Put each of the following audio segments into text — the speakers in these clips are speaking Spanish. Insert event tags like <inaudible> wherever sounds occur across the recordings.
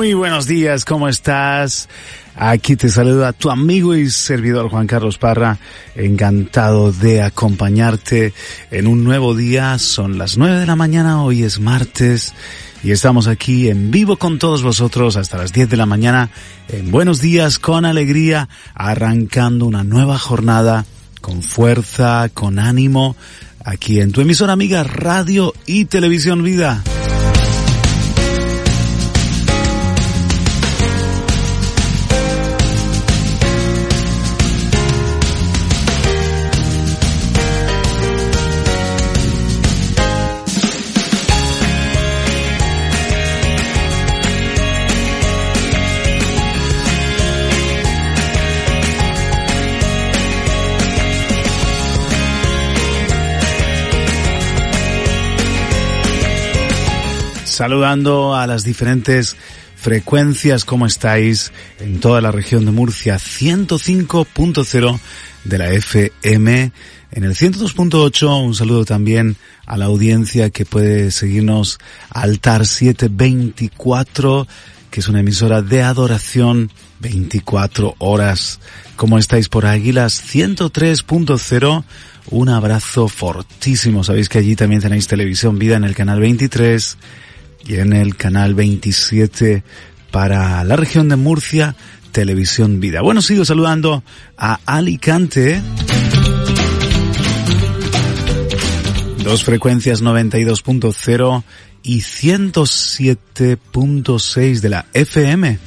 Muy buenos días, ¿cómo estás? Aquí te saluda tu amigo y servidor Juan Carlos Parra, encantado de acompañarte en un nuevo día. Son las nueve de la mañana, hoy es martes y estamos aquí en vivo con todos vosotros hasta las 10 de la mañana en Buenos Días con alegría, arrancando una nueva jornada con fuerza, con ánimo, aquí en tu emisora amiga Radio y Televisión Vida. Saludando a las diferentes frecuencias, ¿cómo estáis? En toda la región de Murcia, 105.0 de la FM, en el 102.8, un saludo también a la audiencia que puede seguirnos Altar 724, que es una emisora de adoración 24 horas. ¿Cómo estáis por Águilas 103.0? Un abrazo fortísimo. Sabéis que allí también tenéis televisión vida en el canal 23 y en el canal 27 para la región de Murcia, Televisión Vida. Bueno, sigo saludando a Alicante. Dos frecuencias 92.0 y 107.6 de la FM.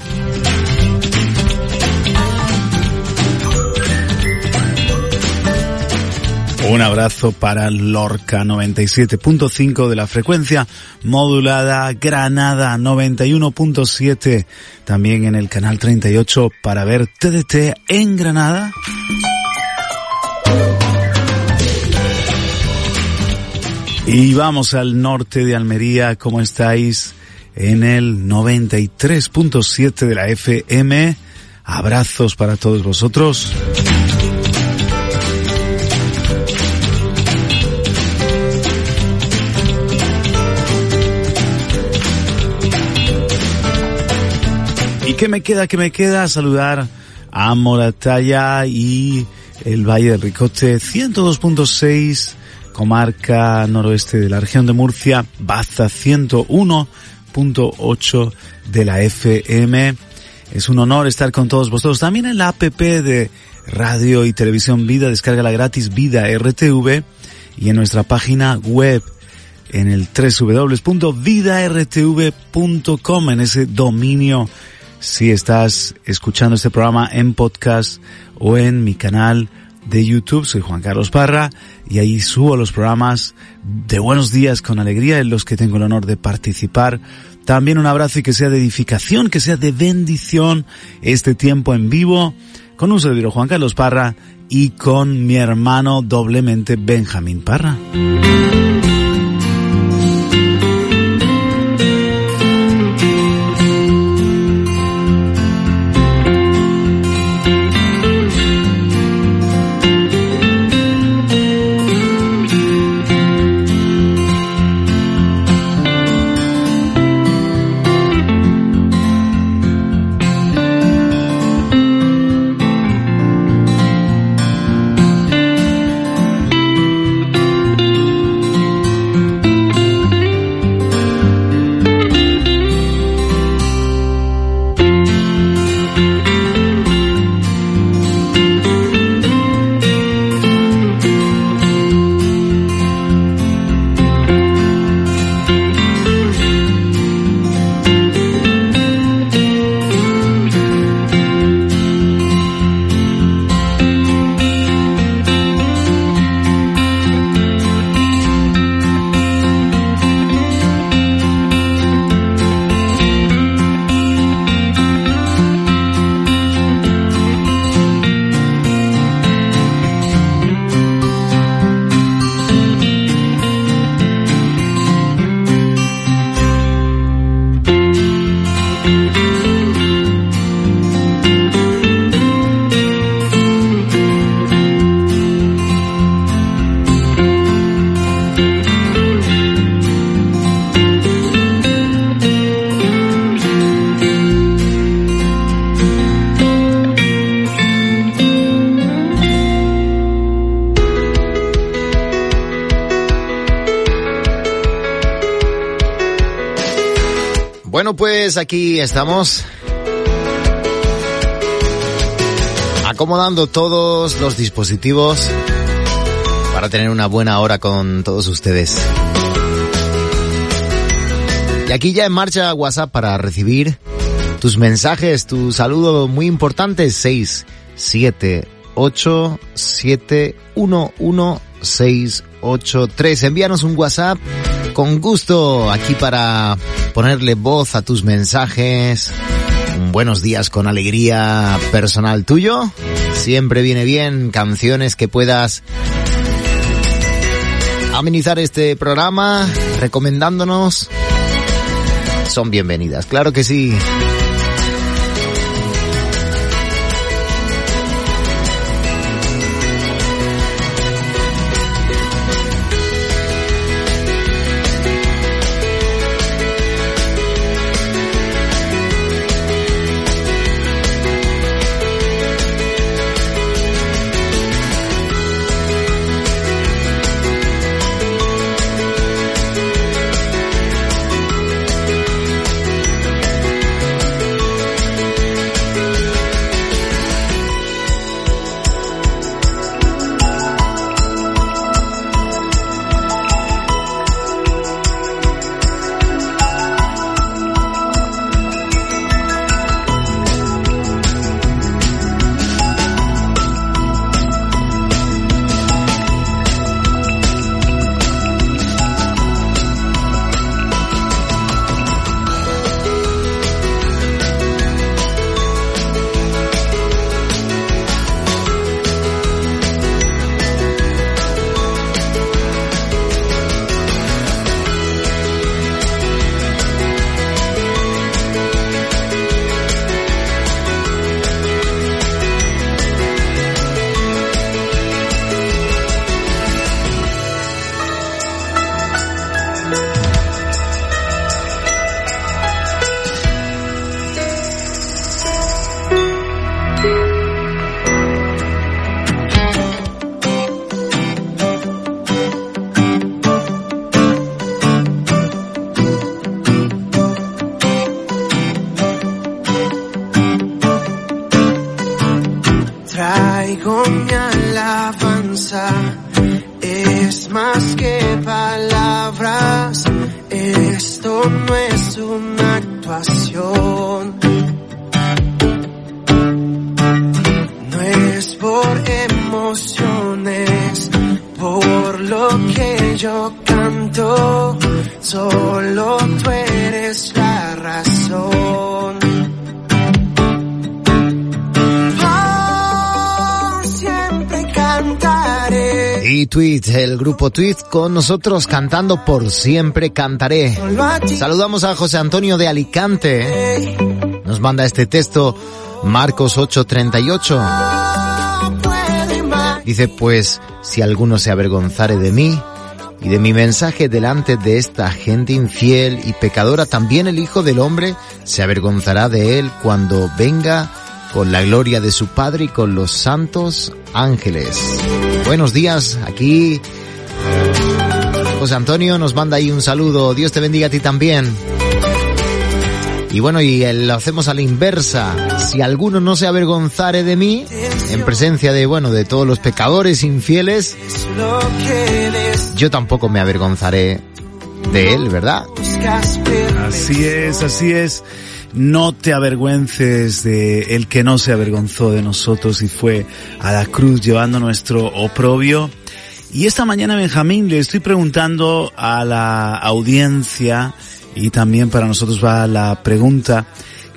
Un abrazo para Lorca 97.5 de la frecuencia modulada, Granada 91.7, también en el canal 38 para ver TDT en Granada. Y vamos al norte de Almería, ¿cómo estáis? En el 93.7 de la FM. Abrazos para todos vosotros. ¿Y qué me queda? ¿Qué me queda? Saludar a Moratalla y el Valle del Ricote 102.6, comarca noroeste de la región de Murcia, Baza 101.8 de la FM. Es un honor estar con todos vosotros. También en la app de Radio y Televisión Vida, descarga la gratis Vida RTV y en nuestra página web en el www.vidartv.com en ese dominio si estás escuchando este programa en podcast o en mi canal de YouTube. Soy Juan Carlos Parra y ahí subo los programas de Buenos Días con Alegría en los que tengo el honor de participar. También un abrazo y que sea de edificación, que sea de bendición este tiempo en vivo con un servidor Juan Carlos Parra y con mi hermano doblemente Benjamín Parra. Aquí estamos. Acomodando todos los dispositivos para tener una buena hora con todos ustedes. Y aquí ya en marcha WhatsApp para recibir tus mensajes, tu saludo muy importante 6 7 8 7 1 1 6 8 3. Envíanos un WhatsApp con gusto aquí para ponerle voz a tus mensajes. buenos días con alegría personal tuyo. Siempre viene bien canciones que puedas amenizar este programa recomendándonos. Son bienvenidas, claro que sí. Grupo Tweet con nosotros cantando por siempre cantaré. Saludamos a José Antonio de Alicante. Nos manda este texto Marcos 8:38. Dice pues, si alguno se avergonzare de mí y de mi mensaje delante de esta gente infiel y pecadora, también el Hijo del Hombre se avergonzará de él cuando venga con la gloria de su Padre y con los santos ángeles. Buenos días, aquí José Antonio nos manda ahí un saludo. Dios te bendiga a ti también. Y bueno, y lo hacemos a la inversa. Si alguno no se avergonzare de mí, en presencia de, bueno, de todos los pecadores infieles, yo tampoco me avergonzaré de él, ¿verdad? Así es, así es. No te avergüences de el que no se avergonzó de nosotros y fue a la cruz llevando nuestro oprobio y esta mañana, Benjamín, le estoy preguntando a la audiencia y también para nosotros va la pregunta,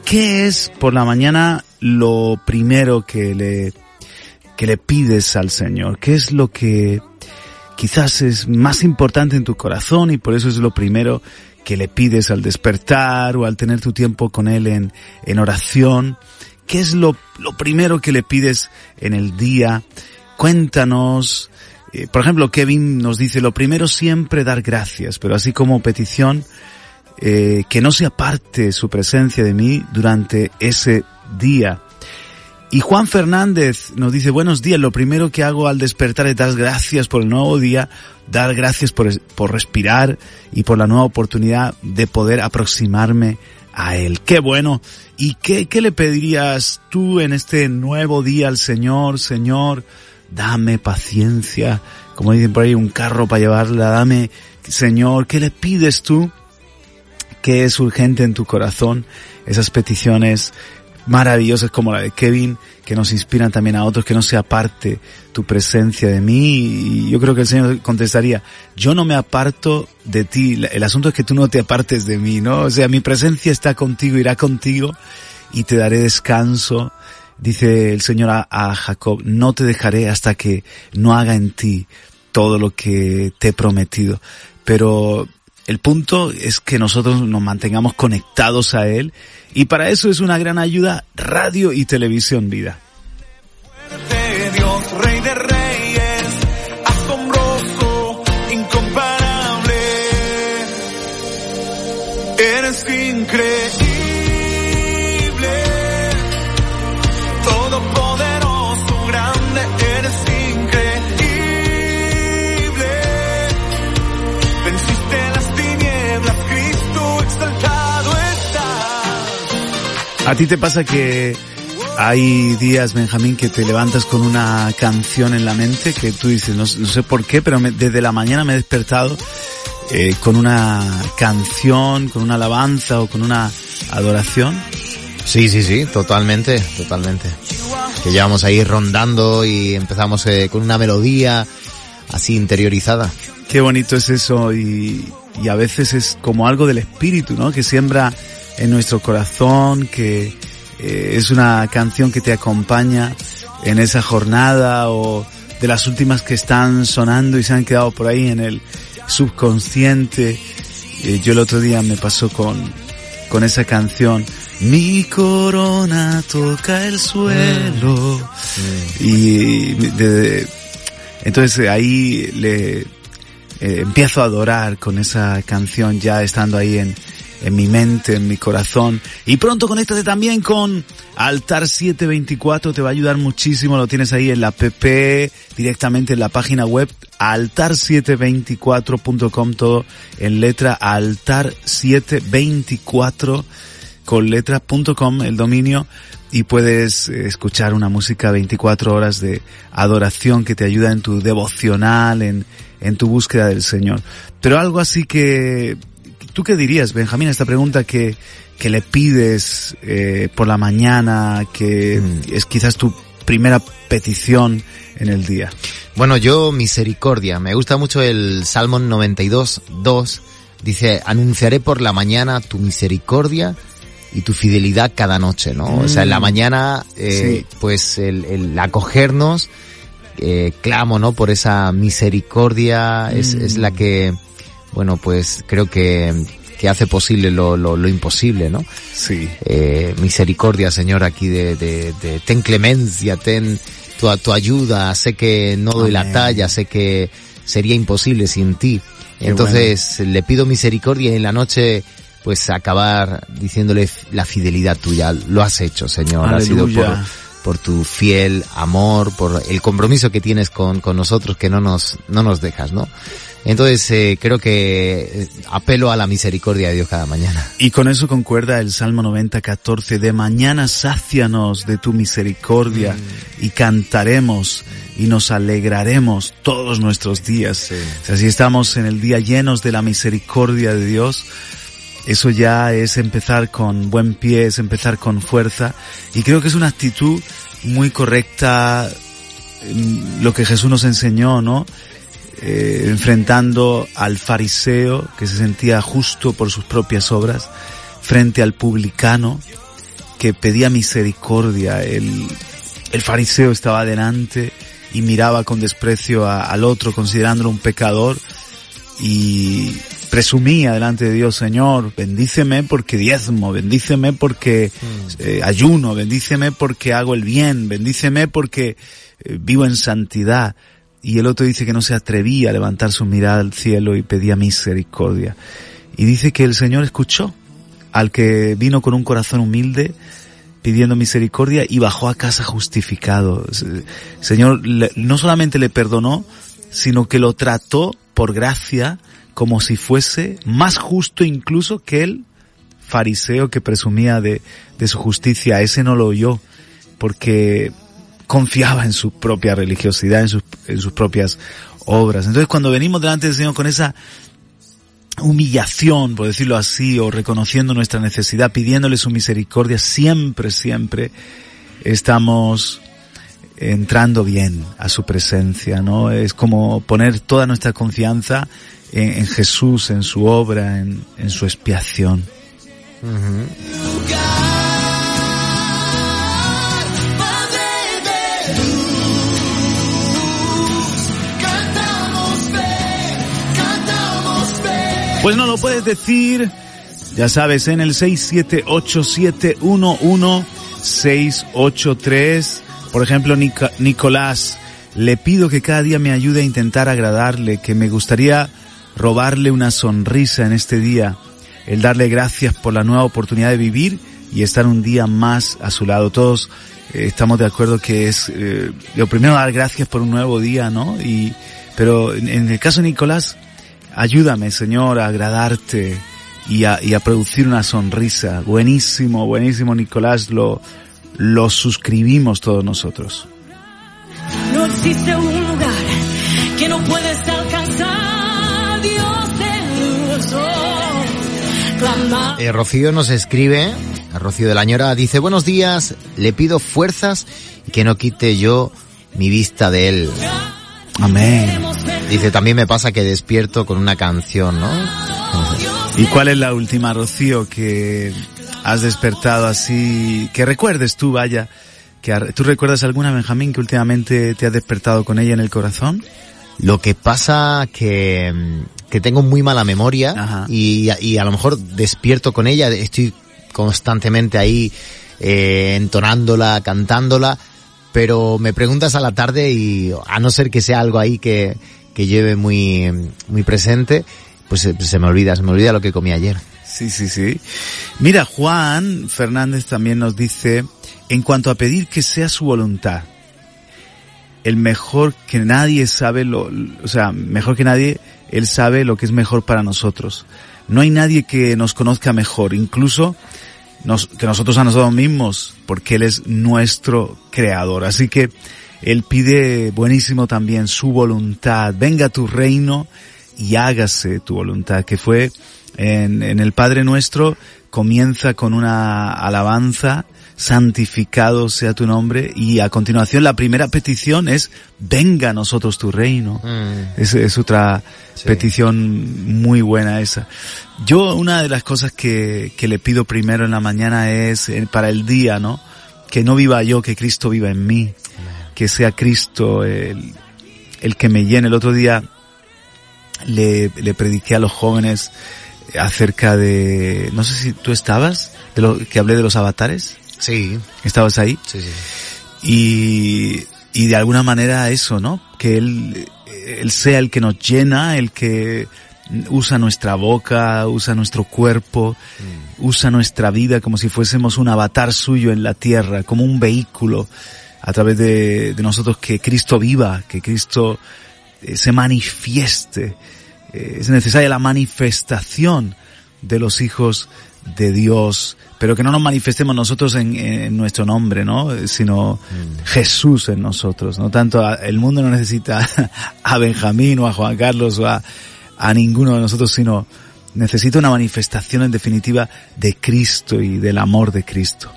¿qué es por la mañana lo primero que le, que le pides al Señor? ¿Qué es lo que quizás es más importante en tu corazón y por eso es lo primero que le pides al despertar o al tener tu tiempo con Él en, en oración? ¿Qué es lo, lo primero que le pides en el día? Cuéntanos, eh, por ejemplo, Kevin nos dice, lo primero siempre dar gracias, pero así como petición, eh, que no se aparte su presencia de mí durante ese día. Y Juan Fernández nos dice, buenos días, lo primero que hago al despertar es dar gracias por el nuevo día, dar gracias por, por respirar y por la nueva oportunidad de poder aproximarme a Él. Qué bueno. ¿Y qué, qué le pedirías tú en este nuevo día al Señor? Señor, dame paciencia. Como dicen por ahí, un carro para llevarla. Dame, Señor, ¿qué le pides tú? ¿Qué es urgente en tu corazón? Esas peticiones maravillosas como la de Kevin, que nos inspiran también a otros, que no se aparte tu presencia de mí. Y yo creo que el Señor contestaría, yo no me aparto de ti, el asunto es que tú no te apartes de mí, ¿no? O sea, mi presencia está contigo, irá contigo y te daré descanso. Dice el Señor a, Jacob, no te dejaré hasta que no haga en ti todo lo que te he prometido. Pero el punto es que nosotros nos mantengamos conectados a Él y para eso es una gran ayuda radio y televisión vida. ¿A ti te pasa que hay días, Benjamín, que te levantas con una canción en la mente que tú dices, no, no sé por qué, pero me- desde la mañana me he despertado eh, con una canción, con una alabanza o con una adoración? Sí, sí, sí, totalmente, totalmente. Que llevamos ahí rondando y empezamos eh, con una melodía así interiorizada. Qué bonito es eso y, y a veces es como algo del espíritu, ¿no? Que siembra en nuestro corazón, que eh, es una canción que te acompaña en esa jornada o de las últimas que están sonando y se han quedado por ahí en el subconsciente. Eh, yo el otro día me pasó con, con esa canción. Mi corona toca el suelo. Y de- de- entonces ahí le eh, empiezo a adorar con esa canción ya estando ahí en, en mi mente, en mi corazón. Y pronto conéctate también con Altar 724, te va a ayudar muchísimo, lo tienes ahí en la PP, directamente en la página web, altar724.com, todo en letra altar724 con letra.com el dominio y puedes eh, escuchar una música 24 horas de adoración que te ayuda en tu devocional, en, en tu búsqueda del Señor. Pero algo así que, ¿tú qué dirías, Benjamín, a esta pregunta que, que le pides eh, por la mañana, que es quizás tu primera petición en el día? Bueno, yo misericordia. Me gusta mucho el Salmo 92, 2. Dice, anunciaré por la mañana tu misericordia y tu fidelidad cada noche, ¿no? O sea, en la mañana, eh, Sí. pues el, el acogernos, eh, clamo, ¿no? Por esa misericordia es, es la que, bueno, pues creo que, que hace posible lo, lo, lo imposible, ¿no? Sí. eh, misericordia, Señor, aquí de, de, de- ten clemencia, ten tu, tu ayuda, sé que no doy la talla, sé que sería imposible sin ti. Qué Entonces le pido misericordia y en la noche pues acabar diciéndole la fidelidad tuya. Lo has hecho, Señor. Ha sido por, por tu fiel amor, por el compromiso que tienes con, con nosotros que no nos, no nos dejas, ¿no? Entonces eh, creo que eh, apelo a la misericordia de Dios cada mañana. <laughs> Y con eso concuerda el Salmo 90, 14, de mañana sácianos de tu misericordia y cantaremos y nos alegraremos todos nuestros días. O sea, si estamos en el día llenos de la misericordia de Dios, eso ya es empezar con buen pie, es empezar con fuerza. Y creo que es una actitud muy correcta mm, lo que Jesús nos enseñó, ¿no? Eh, enfrentando al fariseo que se sentía justo por sus propias obras frente al publicano que pedía misericordia. El, el fariseo estaba delante y miraba con desprecio a- al otro considerándolo un pecador y presumía delante de Dios, Señor, bendíceme porque diezmo, bendíceme porque eh, ayuno, bendíceme porque hago el bien, bendíceme porque eh, vivo en santidad. Y el otro dice que no se atrevía a levantar su mirada al cielo y pedía misericordia. Y dice que el Señor escuchó al que vino con un corazón humilde pidiendo misericordia y bajó a casa justificado. Señor no solamente le perdonó, sino que lo trató por gracia como si fuese más justo incluso que el fariseo que presumía de, de su justicia, ese no lo oyó, porque confiaba en su propia religiosidad, en sus, en sus propias obras. Entonces cuando venimos delante del Señor con esa humillación, por decirlo así, o reconociendo nuestra necesidad, pidiéndole su misericordia, siempre, siempre estamos entrando bien a su presencia, ¿no? Es como poner toda nuestra confianza en, Jesús, en su obra, en, en su expiación. Pues no lo puedes decir, ya sabes, en el 678-711-683. Por ejemplo, Nic- Nicolás, le pido que cada día me ayude a intentar agradarle, que me gustaría robarle una sonrisa en este día, el darle gracias por la nueva oportunidad de vivir y estar un día más a su lado. Todos eh, estamos de acuerdo que es eh, lo primero dar gracias por un nuevo día, ¿no? Y pero en, en el caso de Nicolás, ayúdame, Señor, a agradarte y a, y a producir una sonrisa. Buenísimo, buenísimo, Nicolás, lo lo suscribimos todos nosotros. No existe un lugar que no puedes alcanzar, Dios Eh, Rocío nos escribe, a Rocío de la Ñora, dice, buenos días, le pido fuerzas y que no quite yo mi vista de él. Amén. Dice, también me pasa que despierto con una canción, ¿no? ¿Y cuál es la última, Rocío, que has despertado así, que recuerdes tú, vaya, que tú recuerdas alguna, Benjamín, que últimamente te has despertado con ella en el corazón? Lo que pasa que, que tengo muy mala memoria y, y a lo mejor despierto con ella, estoy constantemente ahí eh, entonándola, cantándola, pero me preguntas a la tarde y a no ser que sea algo ahí que, que lleve muy, muy presente, pues se, se me olvida, se me olvida lo que comí ayer. Sí, sí, sí. Mira, Juan Fernández también nos dice, en cuanto a pedir que sea su voluntad, el mejor que nadie sabe lo, o sea, mejor que nadie, él sabe lo que es mejor para nosotros. No hay nadie que nos conozca mejor, incluso nos- que nosotros a nosotros mismos, porque él es nuestro creador. Así que él pide buenísimo también su voluntad. Venga tu reino y hágase tu voluntad, que fue en, en el Padre Nuestro, comienza con una alabanza, santificado sea tu nombre, y a continuación la primera petición es, venga a nosotros tu reino. Es, es otra Sí. petición muy buena esa. Yo una de las cosas que, que le pido primero en la mañana es eh, para el día, ¿no? Que no viva yo, que Cristo viva en mí. Que sea Cristo el, el que me llene. El otro día le, le prediqué a los jóvenes acerca de, no sé si tú estabas, de lo que hablé de los avatares. Sí, ¿Estabas ahí? sí, sí. y, y de alguna manera eso, ¿no? Que él, él sea el que nos llena, el que usa nuestra boca, usa nuestro cuerpo, usa nuestra vida como si fuésemos un avatar suyo en la tierra, como un vehículo a través de, de nosotros que Cristo viva, que Cristo eh, se manifieste. Eh, es necesaria la manifestación de los hijos de Dios, pero que no nos manifestemos nosotros en, en nuestro nombre, ¿no? Eh, Sino Jesús en nosotros, ¿no? Tanto a- el mundo no necesita <laughs> a Benjamín o a Juan Carlos o a, a ninguno de nosotros, sino necesita una manifestación en definitiva de Cristo y del amor de Cristo.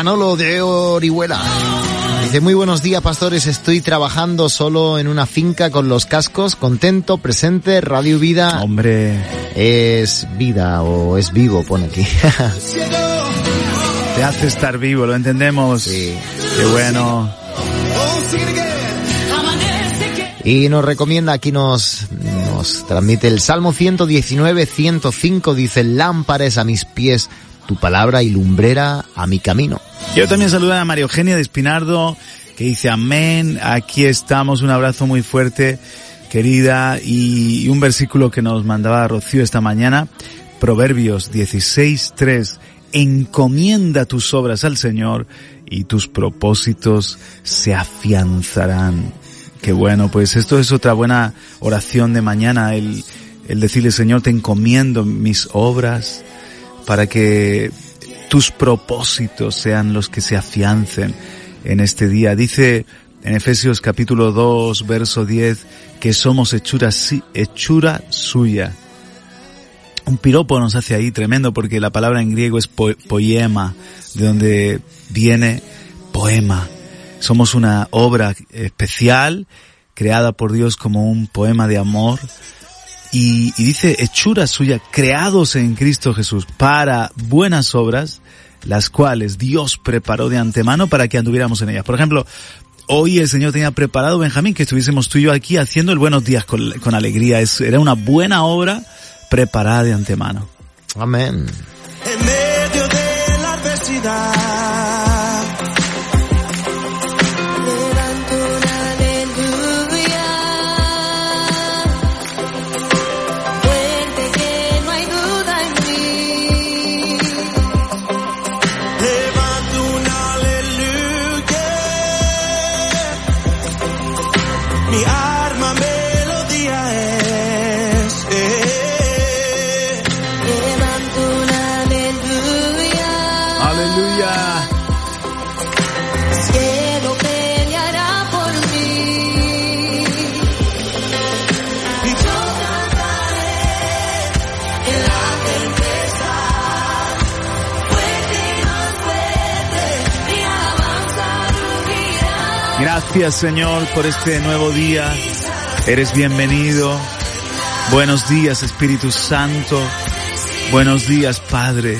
Manolo de Orihuela. Dice, muy buenos días pastores, estoy trabajando solo en una finca con los cascos, contento, presente, Radio Vida Hombre, es vida o es vivo, pone aquí. te hace estar vivo, lo entendemos. Sí. Qué bueno. Y nos recomienda, aquí nos, nos transmite el Salmo 119, 105, dice, lámparas a mis pies, tu palabra y lumbrera a mi camino. Yo también saludo a María Eugenia de Espinardo, que dice amén, aquí estamos, un abrazo muy fuerte, querida, y, un versículo que nos mandaba Rocío esta mañana, Proverbios 16.3, encomienda tus obras al Señor y tus propósitos se afianzarán. Qué bueno, pues esto es otra buena oración de mañana, el decirle, Señor, te encomiendo mis obras para que tus propósitos sean los que se afiancen en este día. Dice en Efesios capítulo 2, verso 10, que somos hechura, suya. Un piropo nos hace ahí tremendo porque la palabra en griego es poema, de donde viene poema. Somos una obra especial, creada por Dios como un poema de amor. Y, y dice, hechura suya, creados en Cristo Jesús para buenas obras, las cuales Dios preparó de antemano para que anduviéramos en ellas. Por ejemplo, hoy el Señor tenía preparado, Benjamín, que estuviésemos tú y yo aquí haciendo el buenos días con, con alegría. Es, era una buena obra preparada de antemano. Amén. En medio de la adversidad. Gracias Señor por este nuevo día. Eres bienvenido. Buenos días Espíritu Santo. Buenos días Padre.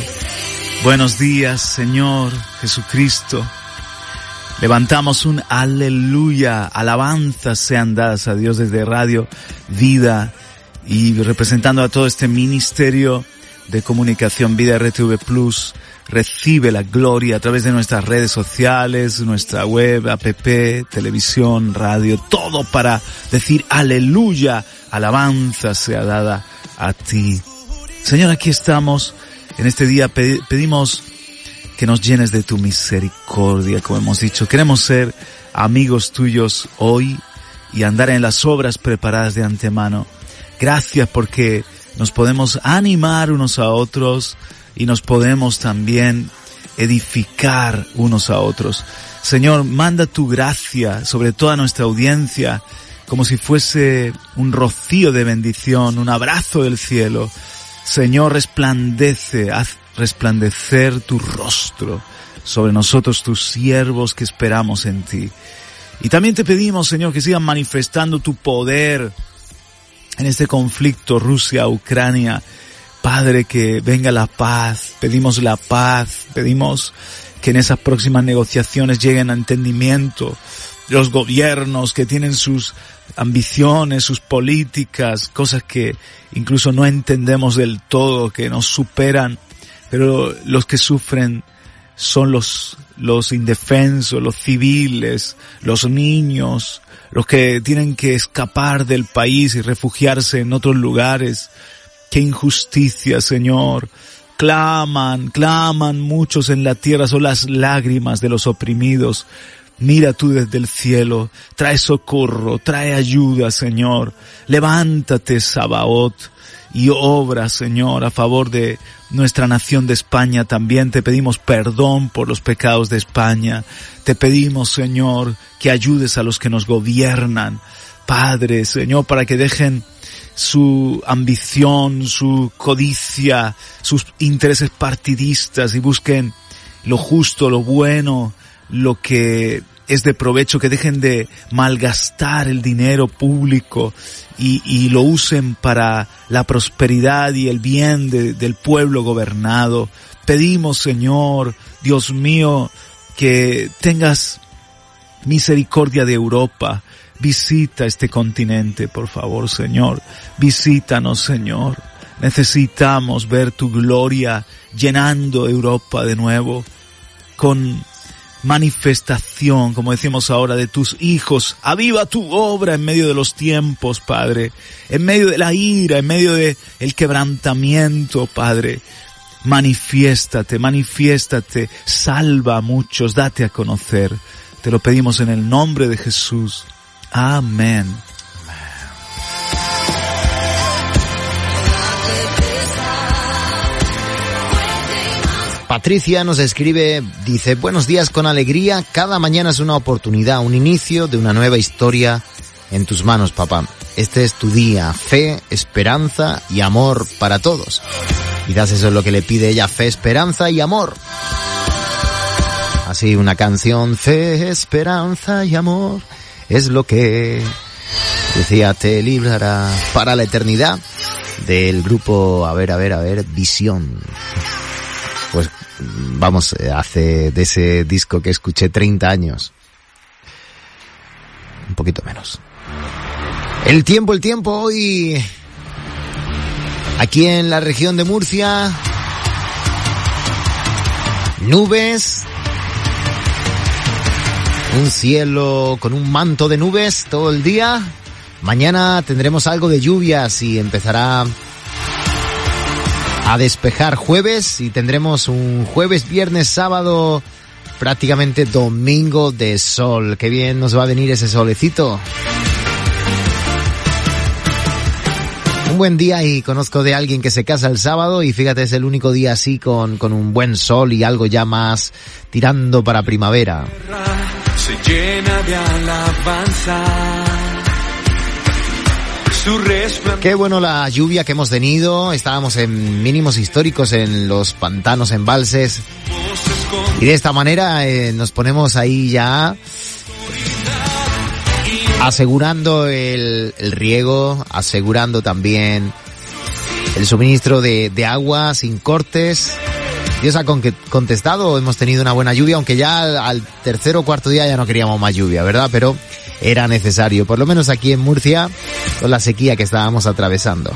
Buenos días Señor Jesucristo. Levantamos un aleluya. Alabanzas sean dadas a Dios desde Radio Vida y representando a todo este ministerio de comunicación Vida RTV Plus. Recibe la gloria a través de nuestras redes sociales, nuestra web, app, televisión, radio, todo para decir aleluya, alabanza sea dada a ti. Señor, aquí estamos. En este día pe- pedimos que nos llenes de tu misericordia, como hemos dicho. Queremos ser amigos tuyos hoy y andar en las obras preparadas de antemano. Gracias porque nos podemos animar unos a otros y nos podemos también edificar unos a otros. Señor, manda tu gracia sobre toda nuestra audiencia como si fuese un rocío de bendición, un abrazo del cielo. Señor, resplandece, haz resplandecer tu rostro sobre nosotros, tus siervos que esperamos en ti. Y también te pedimos, Señor, que sigan manifestando tu poder en este conflicto Rusia-Ucrania. Padre, que venga la paz, pedimos la paz, pedimos que en esas próximas negociaciones lleguen a entendimiento los gobiernos que tienen sus ambiciones, sus políticas, cosas que incluso no entendemos del todo, que nos superan, pero los que sufren son los, los indefensos, los civiles, los niños, los que tienen que escapar del país y refugiarse en otros lugares. Qué injusticia, Señor. Claman, claman muchos en la tierra, son las lágrimas de los oprimidos. Mira tú desde el cielo, trae socorro, trae ayuda, Señor. Levántate, Sabaoth, y obra, Señor, a favor de nuestra nación de España. También te pedimos perdón por los pecados de España. Te pedimos, Señor, que ayudes a los que nos gobiernan. Padre, Señor, para que dejen su ambición, su codicia, sus intereses partidistas y busquen lo justo, lo bueno, lo que es de provecho, que dejen de malgastar el dinero público y, lo usen para la prosperidad y el bien de- del pueblo gobernado. Pedimos, Señor, Dios mío, que tengas misericordia de Europa. Visita este continente, por favor, Señor. Visítanos, Señor. Necesitamos ver tu gloria llenando Europa de nuevo con manifestación, como decimos ahora, de tus hijos. Aviva tu obra en medio de los tiempos, Padre. En medio de la ira, en medio de el quebrantamiento, Padre. Manifiéstate, manifiéstate. Salva a muchos, date a conocer. Te lo pedimos en el nombre de Jesús. Amén. Patricia nos escribe, dice, buenos días con alegría, cada mañana es una oportunidad, un inicio de una nueva historia en tus manos, papá. Este es tu día, fe, esperanza y amor para todos. Quizás eso es lo que le pide ella, fe, esperanza y amor. Así una canción, fe, esperanza y amor, es lo que decía, te librará para la eternidad del grupo, a ver, a ver, a ver, Visión. Pues vamos, eh, hace de ese disco que escuché 30 años. Un poquito menos. El tiempo, el tiempo hoy. Aquí en la región de Murcia. Nubes. Un cielo con un manto de nubes todo el día. Mañana tendremos algo de lluvias y empezará a despejar jueves y tendremos un jueves, viernes, sábado, prácticamente domingo de sol. Qué bien nos va a venir ese solecito. Un buen día y conozco de alguien que se casa el sábado y fíjate es el único día así con, con un buen sol y algo ya más tirando para primavera. Qué bueno la lluvia que hemos tenido. Estábamos en mínimos históricos en los pantanos, embalses. Y de esta manera eh, nos ponemos ahí ya asegurando el, riego, asegurando también el suministro de agua sin cortes. Dios ha con- contestado, hemos tenido una buena lluvia, aunque ya al, al tercer o cuarto día ya no queríamos más lluvia, ¿verdad? Pero era necesario, por lo menos aquí en Murcia, con la sequía que estábamos atravesando.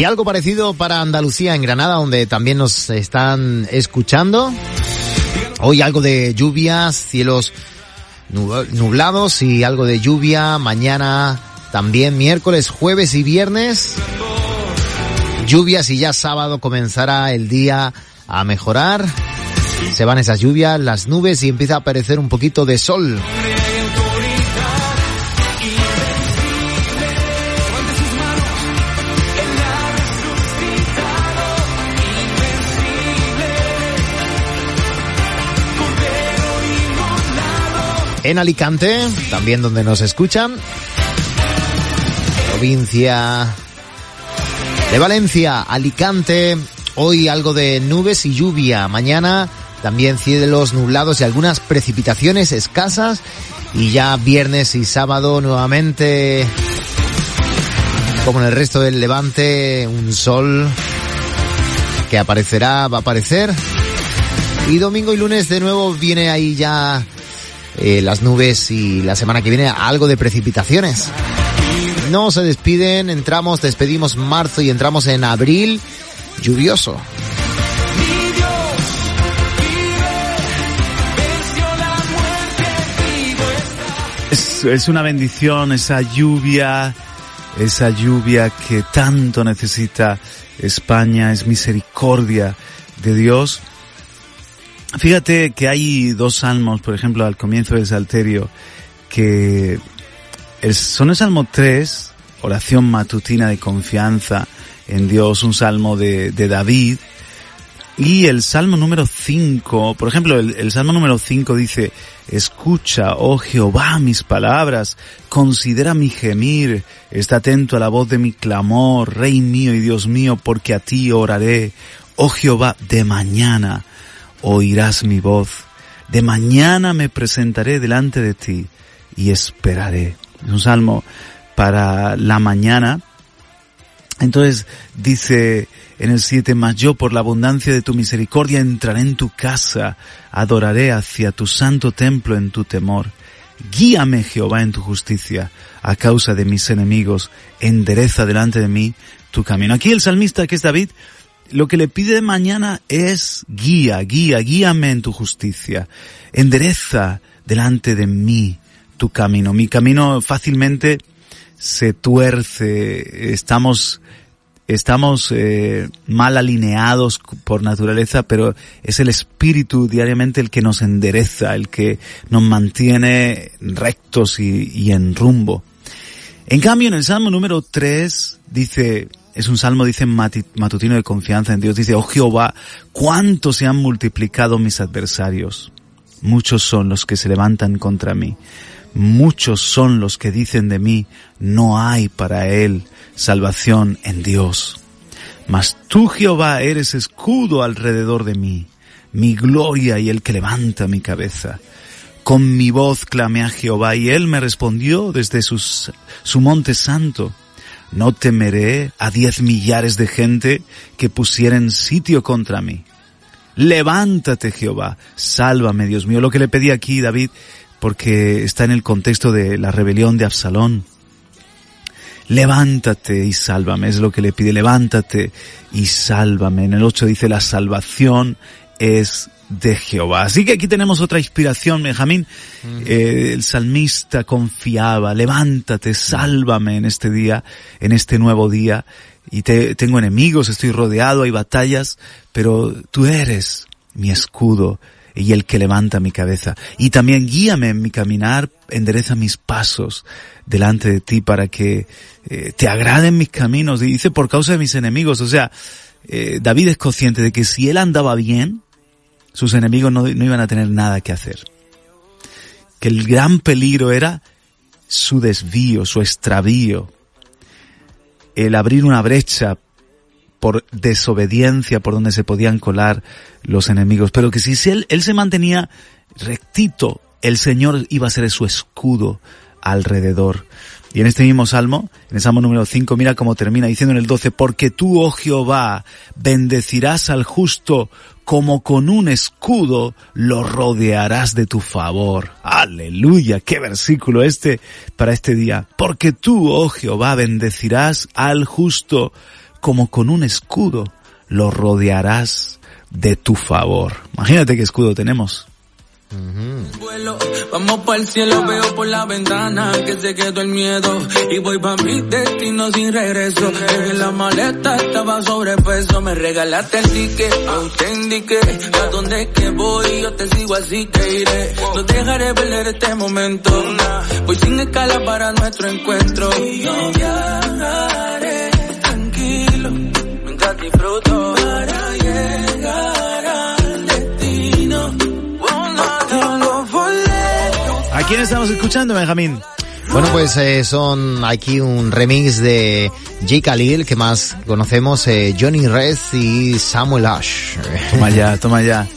Y algo parecido para Andalucía, en Granada, donde también nos están escuchando. Hoy algo de lluvias, cielos nub- nublados y algo de lluvia. Mañana también miércoles, jueves y viernes. Lluvias y ya sábado comenzará el día a mejorar. Se van esas lluvias, las nubes y empieza a aparecer un poquito de sol. En Alicante, también donde nos escuchan. Provincia de Valencia, Alicante. Hoy algo de nubes y lluvia. Mañana también cielos nublados y algunas precipitaciones escasas. Y ya viernes y sábado nuevamente, como en el resto del levante, un sol que aparecerá, va a aparecer. Y domingo y lunes de nuevo viene ahí ya eh, las nubes y la semana que viene algo de precipitaciones. No se despiden, entramos, despedimos marzo y entramos en abril lluvioso. Es una bendición esa lluvia, esa lluvia que tanto necesita España, es misericordia de Dios. Fíjate que hay dos salmos, por ejemplo, al comienzo del Salterio, que son el Salmo 3, oración matutina de confianza en Dios, un salmo de, de David, y el Salmo número 5, por ejemplo, el, el Salmo número 5 dice, escucha, oh Jehová, mis palabras, considera mi gemir, está atento a la voz de mi clamor, Rey mío y Dios mío, porque a ti oraré, oh Jehová, de mañana oirás mi voz, de mañana me presentaré delante de ti y esperaré. Es un salmo para la mañana, entonces dice en el 7, mas yo por la abundancia de tu misericordia entraré en tu casa, adoraré hacia tu santo templo en tu temor. Guíame Jehová en tu justicia, a causa de mis enemigos, endereza delante de mí tu camino. Aquí el salmista que es David, lo que le pide mañana es guía, guía, guíame en tu justicia. Endereza delante de mí tu camino. Mi camino fácilmente se tuerce. Estamos, estamos eh, mal alineados por naturaleza, pero es el espíritu diariamente el que nos endereza, el que nos mantiene rectos y, en rumbo. En cambio, en el Salmo número 3 dice, es un salmo, dice mati- matutino de confianza en Dios, dice, oh Jehová, cuánto se han multiplicado mis adversarios. Muchos son los que se levantan contra mí. Muchos son los que dicen de mí, no hay para él salvación en Dios. Mas tú, Jehová, eres escudo alrededor de mí, mi gloria y el que levanta mi cabeza. Con mi voz clamé a Jehová y él me respondió desde su monte santo. No temeré a diez millares de gente que pusieren sitio contra mí. Levántate, Jehová, sálvame, Dios mío. Lo que le pedí aquí, David, porque está en el contexto de la rebelión de Absalón. Levántate y sálvame, es lo que le pide, levántate y sálvame. En el 8 dice, la salvación es de Jehová. Así que aquí tenemos otra inspiración, Benjamín. Eh, el salmista confiaba, levántate, sálvame en este día, en este nuevo día. Y te, tengo enemigos, estoy rodeado, hay batallas, pero tú eres mi escudo y el que levanta mi cabeza. Y también guíame en mi caminar, endereza mis pasos delante de ti para que eh, te agraden mis caminos. Y dice por causa de mis enemigos. O sea, eh, David es consciente de que si él andaba bien, sus enemigos no, no iban a tener nada que hacer. Que el gran peligro era su desvío, su extravío, el abrir una brecha por desobediencia por donde se podían colar los enemigos, pero que si él, él se mantenía rectito, el Señor iba a ser su escudo alrededor. Y en este mismo salmo, en el salmo número 5, mira cómo termina diciendo en el 12, porque tú, oh Jehová, bendecirás al justo como con un escudo lo rodearás de tu favor. Aleluya, qué versículo este para este día. Porque tú, oh Jehová, bendecirás al justo como con un escudo lo rodearás de tu favor. Imagínate qué escudo tenemos. Vuelo, vamos para el cielo, veo por la ventana que se quedó el miedo y voy pa' mi destino sin regreso. Dejé la maleta, estaba sobrepeso, me regalaste el ticket, aún te indiqué a dónde es que voy, yo te sigo así que iré. No dejaré perder este momento, voy sin escala para nuestro encuentro. Y yo viajaré tranquilo, mientras disfruto quién estamos escuchando, Benjamín? Bueno, pues eh, son aquí un remix de J. Khalil, que más conocemos, eh, Johnny Rez y Samuel Ash. Toma ya, toma ya.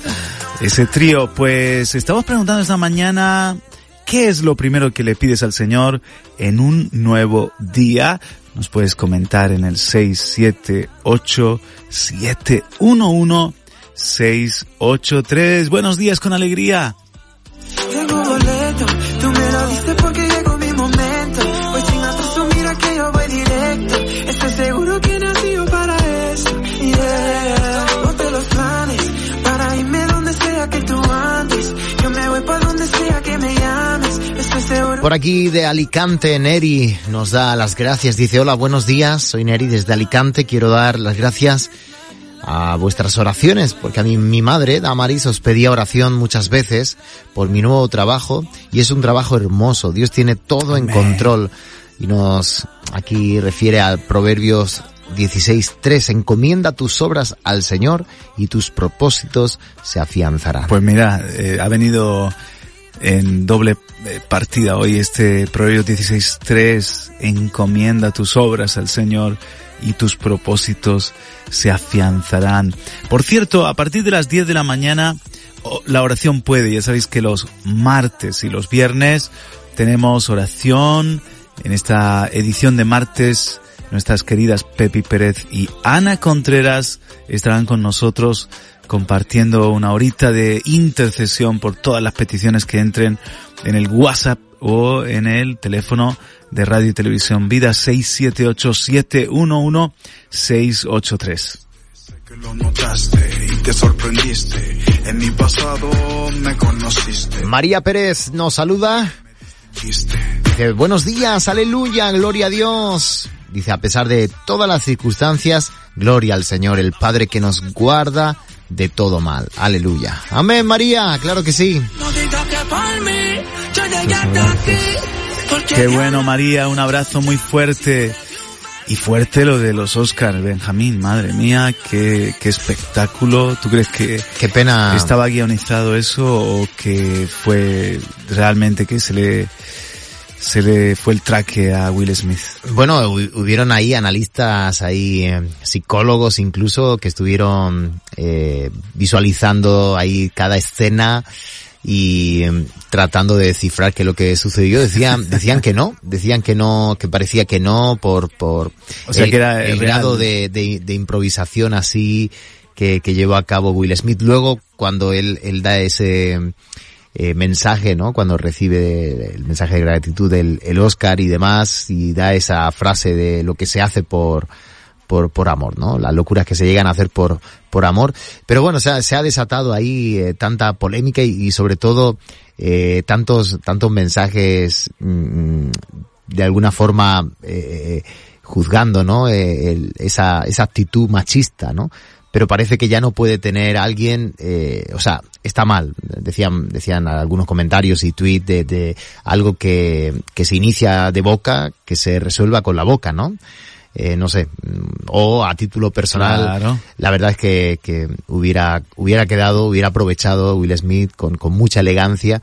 Ese trío, pues estamos preguntando esta mañana, ¿qué es lo primero que le pides al Señor en un nuevo día? Nos puedes comentar en el 678-711-683. Buenos días con alegría. Por aquí de Alicante, Neri nos da las gracias. Dice, hola, buenos días, soy Neri desde Alicante. Quiero dar las gracias a vuestras oraciones, porque a mí mi madre, Damaris, os pedía oración muchas veces por mi nuevo trabajo y es un trabajo hermoso. Dios tiene todo en control y nos aquí refiere al Proverbios 16.3. Encomienda tus obras al Señor y tus propósitos se afianzarán. Pues mira, eh, ha venido en doble eh, partida hoy este Proverbios 16.3, encomienda tus obras al Señor y tus propósitos se afianzarán. Por cierto, a partir de las 10 de la mañana la oración puede, ya sabéis que los martes y los viernes tenemos oración en esta edición de martes nuestras queridas Pepi Pérez y Ana Contreras estarán con nosotros compartiendo una horita de intercesión por todas las peticiones que entren en el WhatsApp o en el teléfono de Radio y Televisión Vida 678-711-683. que lo notaste y te sorprendiste. En mi pasado me conociste. María Pérez nos saluda. Dice, buenos días, aleluya, gloria a Dios. Dice, a pesar de todas las circunstancias, gloria al Señor, el Padre que nos guarda de todo mal. Aleluya. Amén, María, claro que sí. No digas que por mí aquí. Porque Qué bueno, María, un abrazo muy fuerte. Y fuerte lo de los Oscars, Benjamín, madre mía, qué, qué espectáculo. ¿Tú crees que Qué pena. estaba guionizado eso o que fue realmente que se le, se le fue el traque a Will Smith? Bueno, hu- hubieron ahí analistas, ahí eh, psicólogos incluso que estuvieron eh, visualizando ahí cada escena y eh, tratando de descifrar qué es lo que sucedió. Decían, <laughs> decían que no, decían que no, que parecía que no por, por O sea, el, que era el grado de, de, de improvisación así que, que llevó a cabo Will Smith. Luego, cuando él, él da ese eh, mensaje, ¿no? Cuando recibe el mensaje de gratitud del el Oscar y demás, y da esa frase de lo que se hace por, por, amor, ¿no? Las locuras que se llegan a hacer por, por amor. Pero bueno, se ha, se ha desatado ahí eh, tanta polémica y, sobre todo eh, tantos, tantos mensajes mm, de alguna forma eh, juzgando, ¿no? Eh, el- esa, esa actitud machista, ¿no? Pero parece que ya no puede tener alguien, o sea, está mal. Decían, decían algunos comentarios y tweets de, de algo que, que se inicia de boca, que se resuelva con la boca, ¿no? Eh, no sé, o a título personal, Claro. la verdad es que, que hubiera, hubiera quedado, hubiera aprovechado Will Smith con, con mucha elegancia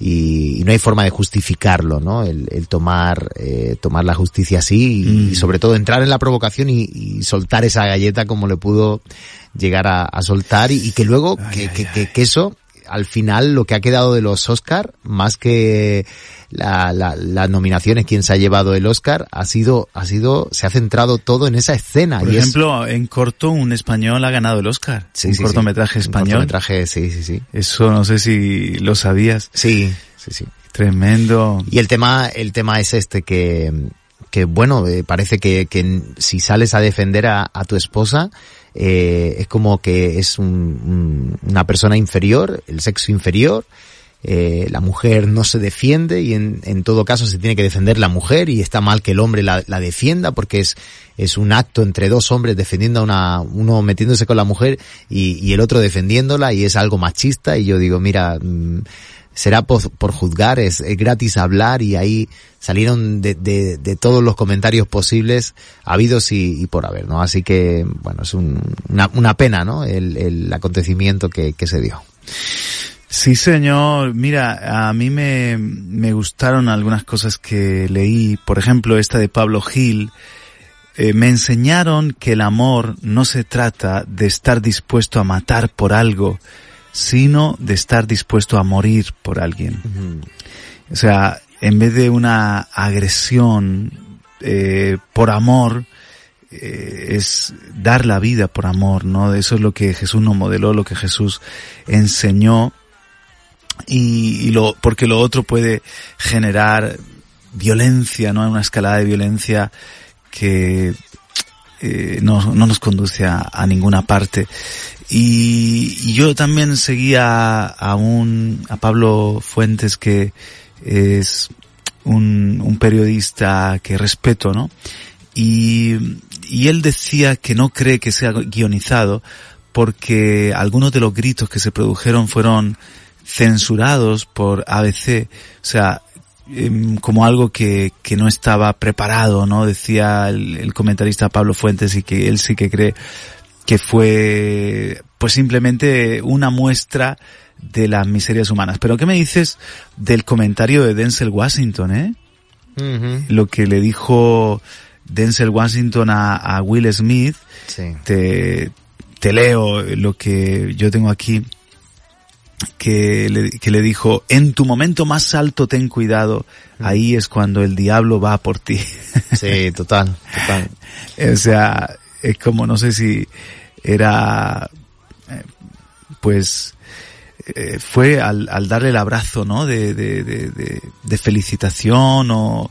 y, y no hay forma de justificarlo, ¿no? El, el tomar, eh, tomar la justicia así y, Mm. y sobre todo entrar en la provocación y, y soltar esa galleta como le pudo llegar a, a soltar y, y que luego, que, que, que- que eso, al final lo que ha quedado de los Oscar, más que la, la- las nominaciones, quien se ha llevado el Oscar, ha sido, ha sido, se ha centrado todo en esa escena. Por y es- ejemplo, en corto un español ha ganado el Oscar. Sí, un sí, sí. cortometraje Un español. cortometraje, sí, sí, sí. Eso no sé si lo sabías. Sí, sí, sí. Tremendo. Y el tema, el tema es este que, que bueno, eh, parece que, que si sales a defender a, a tu esposa, eh, es como que es un- un- una persona inferior, el sexo inferior, eh, la mujer no se defiende y en, en todo caso se tiene que defender la mujer y está mal que el hombre la, la defienda porque es, es un acto entre dos hombres defendiendo a una, uno metiéndose con la mujer y, y el otro defendiéndola y es algo machista y yo digo, mira, mm, será por, juzgar, es, gratis hablar y ahí salieron de, de, de todos los comentarios posibles, habidos y, y por haber, ¿no? Así que, bueno, es un- una, una pena, ¿no? El, acontecimiento que, que se dio. Sí, señor. Mira, a mí me, me gustaron algunas cosas que leí. Por ejemplo, esta de Pablo Gil. Eh, me enseñaron que el amor no se trata de estar dispuesto a matar por algo, sino de estar dispuesto a morir por alguien. O sea, en vez de una agresión eh, por amor, eh, es dar la vida por amor, ¿no? Eso es lo que Jesús nos modeló, lo que Jesús enseñó. Y, y lo, porque lo otro puede generar violencia, ¿no? Una escalada de violencia que eh, no, no nos conduce a, ninguna parte. Y, y yo también seguía a un, a Pablo Fuentes que es un, un periodista que respeto, ¿no? Y, y él decía que no cree que sea guionizado porque algunos de los gritos que se produjeron fueron censurados por ABC, o sea, em, como algo que, que no estaba preparado, ¿no? Decía el, el comentarista Pablo Fuentes y que él sí que cree que fue pues simplemente una muestra de las miserias humanas. Pero ¿qué me dices del comentario de Denzel Washington, eh? Lo que le dijo Denzel Washington a, a Will Smith, Sí. te, te leo lo que yo tengo aquí, que le, que le dijo, en tu momento más alto ten cuidado, ahí es cuando el diablo va por ti. <laughs> Sí, total, total. <laughs> o sea, es como, no sé si era, eh, pues, eh, fue al, al darle el abrazo, ¿no? De, de, de, de, felicitación o,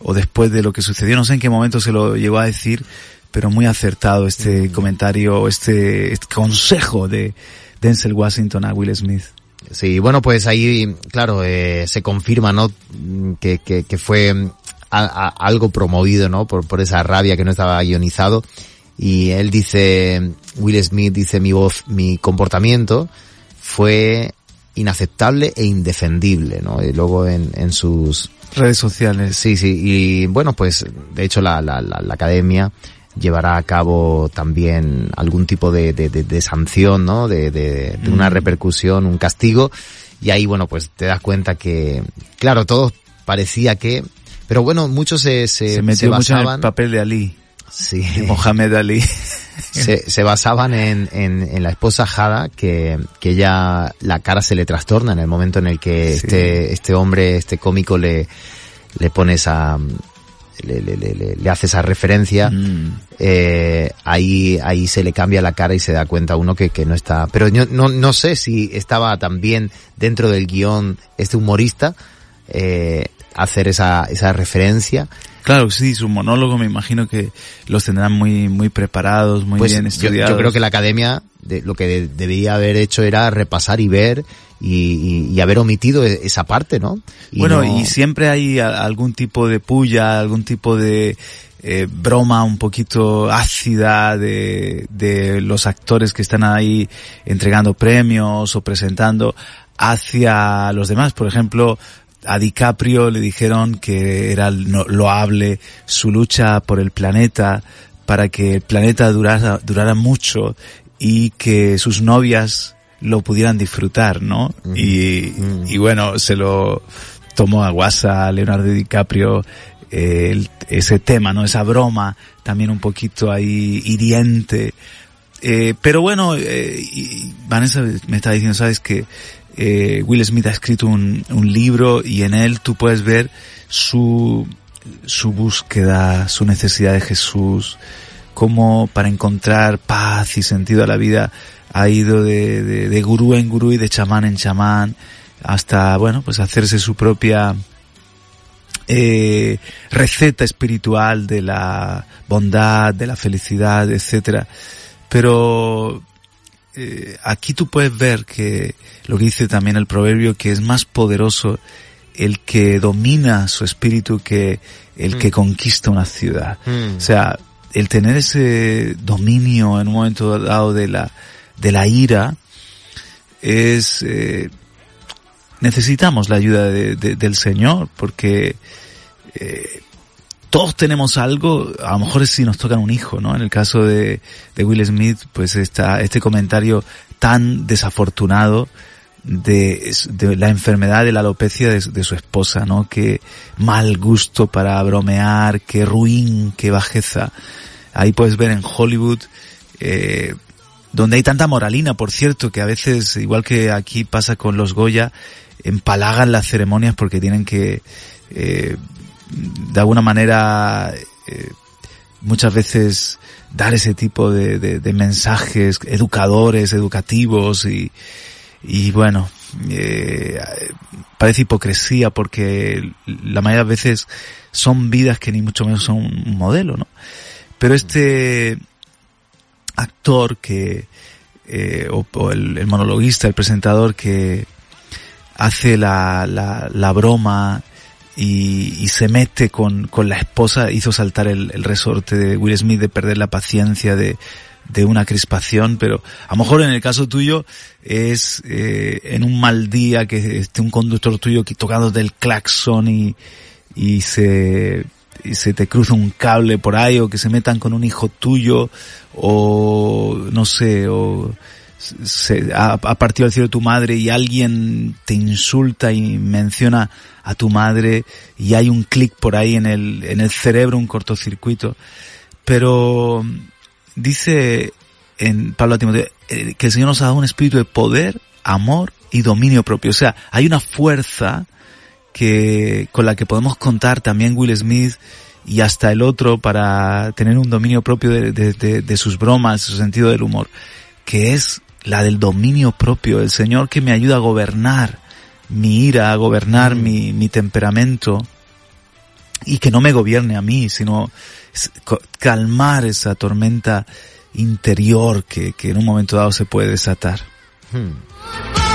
o después de lo que sucedió, no sé en qué momento se lo llegó a decir, pero muy acertado Mm. este comentario, este, este consejo de Denzel Washington a Will Smith. Sí, bueno, pues ahí, claro, eh, se confirma, ¿no? Que, que, que fue mm, a- a- algo promovido, ¿no? Por, por esa rabia que no estaba guionizado. Y él dice, Will Smith dice, mi voz, mi comportamiento fue inaceptable e indefendible, ¿no? Y luego en, en sus, Redes sociales. Sí, sí, y bueno, pues de hecho la, la, la, la academia llevará a cabo también algún tipo de, de, de, de sanción, ¿no? De, de, de una Mm. repercusión, un castigo, y ahí, bueno, pues te das cuenta que, claro, todo parecía que, pero bueno, muchos se, se, Se metió mucho en el basaban, papel de Ali, sí, de Mohamed Ali. <laughs> se, se basaban en, en, en la esposa Jada, que, que ya la cara se le trastorna en el momento en el que Sí. este, este hombre, este cómico le, le pone esa, le, le, le, le- le hace esa referencia, Mm. eh, ahí, ahí se le cambia la cara y se da cuenta uno que, que no está, pero yo no, no sé si estaba también dentro del guion este humorista, eh, hacer esa, esa referencia. Claro, sí, su monólogo me imagino que los tendrán muy, muy preparados, muy Pues bien yo, estudiados. yo creo que la academia de, lo que de- debía haber hecho era repasar y ver y, y- haber omitido e- esa parte, ¿no? Y bueno, no- y siempre hay algún tipo de puya, algún tipo de eh, broma un poquito ácida de, de los actores que están ahí entregando premios o presentando hacia los demás. Por ejemplo, a DiCaprio le dijeron que era loable su lucha por el planeta para que el planeta durara, durara mucho y que sus novias lo pudieran disfrutar, ¿no? Y, y bueno, se lo tomó a guasa Leonardo DiCaprio eh, el- ese tema, ¿no? Esa broma también un poquito ahí hiriente. Eh, pero bueno, eh, y Vanessa me está diciendo, sabes que eh, Will Smith ha escrito un, un libro y en él tú puedes ver su, su búsqueda, su necesidad de Jesús, cómo para encontrar paz y sentido a la vida ha ido de, de, de gurú en gurú y de chamán en chamán hasta, bueno, pues hacerse su propia eh, receta espiritual de la bondad, de la felicidad, etcétera. Pero eh, aquí tú puedes ver que lo que dice también el proverbio que es más poderoso el que domina su espíritu que el que conquista una ciudad. Mm. O sea, el tener ese dominio en un momento dado de la de la ira es eh, necesitamos la ayuda de- de- del Señor porque eh, todos tenemos algo, a lo mejor es si nos tocan un hijo, ¿no? En el caso de, de Will Smith, pues está este comentario tan desafortunado de, la enfermedad de la alopecia de, de su esposa, ¿no? Qué mal gusto para bromear, qué ruin, qué bajeza. Ahí puedes ver en Hollywood, eh, donde hay tanta moralina, por cierto, que a veces, igual que aquí pasa con los Goya, empalagan las ceremonias porque tienen que, eh, de alguna manera, eh, muchas veces dar ese tipo de, de- de mensajes educadores, educativos y, y bueno, eh, parece hipocresía porque la mayoría de veces son vidas que ni mucho menos son un modelo, ¿no? Pero este actor que, eh, o, el, monologuista, el presentador que hace la, la, la broma y, se mete con, con la esposa, hizo saltar el, el resorte de Will Smith de perder la paciencia de, de una crispación, pero a lo mejor en el caso tuyo es eh, en un mal día que esté un conductor tuyo que del claxon y, y se y se te cruza un cable por ahí o que se metan con un hijo tuyo o no sé o se, ha, partido al cielo tu madre y alguien te insulta y menciona a tu madre y hay un clic por ahí en el, en el cerebro, un cortocircuito. Pero dice en Pablo a Timoteo eh, que el Señor nos ha dado un espíritu de poder, amor y dominio propio. O sea, hay una fuerza que, con la que podemos contar también Will Smith y hasta el otro para tener un dominio propio de, de- de- de sus bromas, su sentido del humor, que es la del dominio propio, el Señor que me ayuda a gobernar mi ira, a gobernar mi, mi temperamento y que no me gobierne a mí, sino calmar esa tormenta interior que, que en un momento dado se puede desatar. Hmm.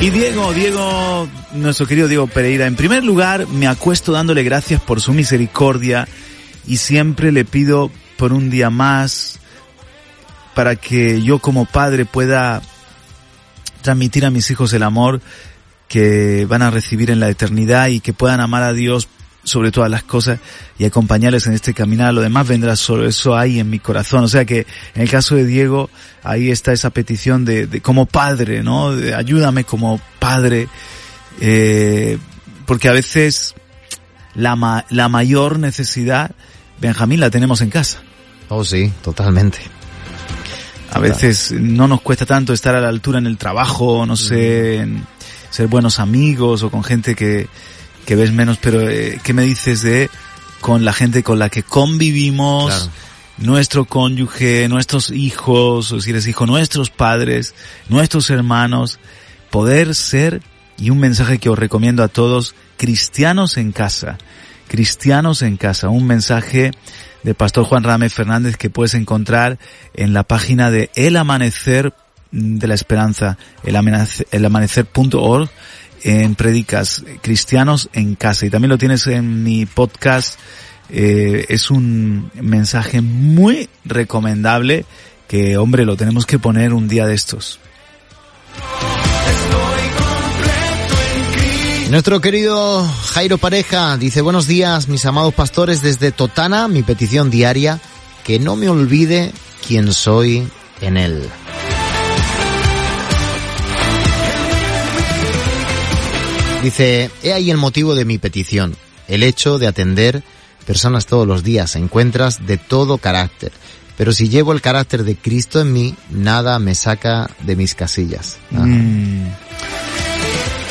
Y Diego, Diego, nuestro querido Diego Pereira, en primer lugar me acuesto dándole gracias por su misericordia y siempre le pido por un día más para que yo como padre pueda transmitir a mis hijos el amor que van a recibir en la eternidad y que puedan amar a Dios sobre todas las cosas y acompañarles en este caminar. Lo demás vendrá solo. Eso hay en mi corazón. O sea que en el caso de Diego, ahí está esa petición de, de como padre, ¿no? De ayúdame como padre. eh, porque a veces la, ma- la mayor necesidad, Benjamín, la tenemos en casa. Oh, sí, totalmente. A veces no nos cuesta tanto estar a la altura en el trabajo, no sé, en ser buenos amigos o con gente que, que ves menos, pero eh, ¿qué me dices de con la gente con la que convivimos, Claro. nuestro cónyuge, nuestros hijos, o si eres hijo, nuestros padres, nuestros hermanos, poder ser, y un mensaje que os recomiendo a todos, cristianos en casa, cristianos en casa, un mensaje del pastor Juan Rame Fernández que puedes encontrar en la página de El Amanecer de la Esperanza, el amanecer- elamanecer.org, en Predicas, Cristianos en Casa. Y también lo tienes en mi podcast. Eh, es un mensaje muy recomendable que, hombre, lo tenemos que poner un día de estos. Nuestro querido Jairo Pareja dice, buenos días, mis amados pastores, desde Totana, mi petición diaria, que no me olvide quién soy en él. Dice, he ahí el motivo de mi petición, el hecho de atender personas todos los días, encuentras de todo carácter. Pero si llevo el carácter de Cristo en mí, nada me saca de mis casillas. Mm.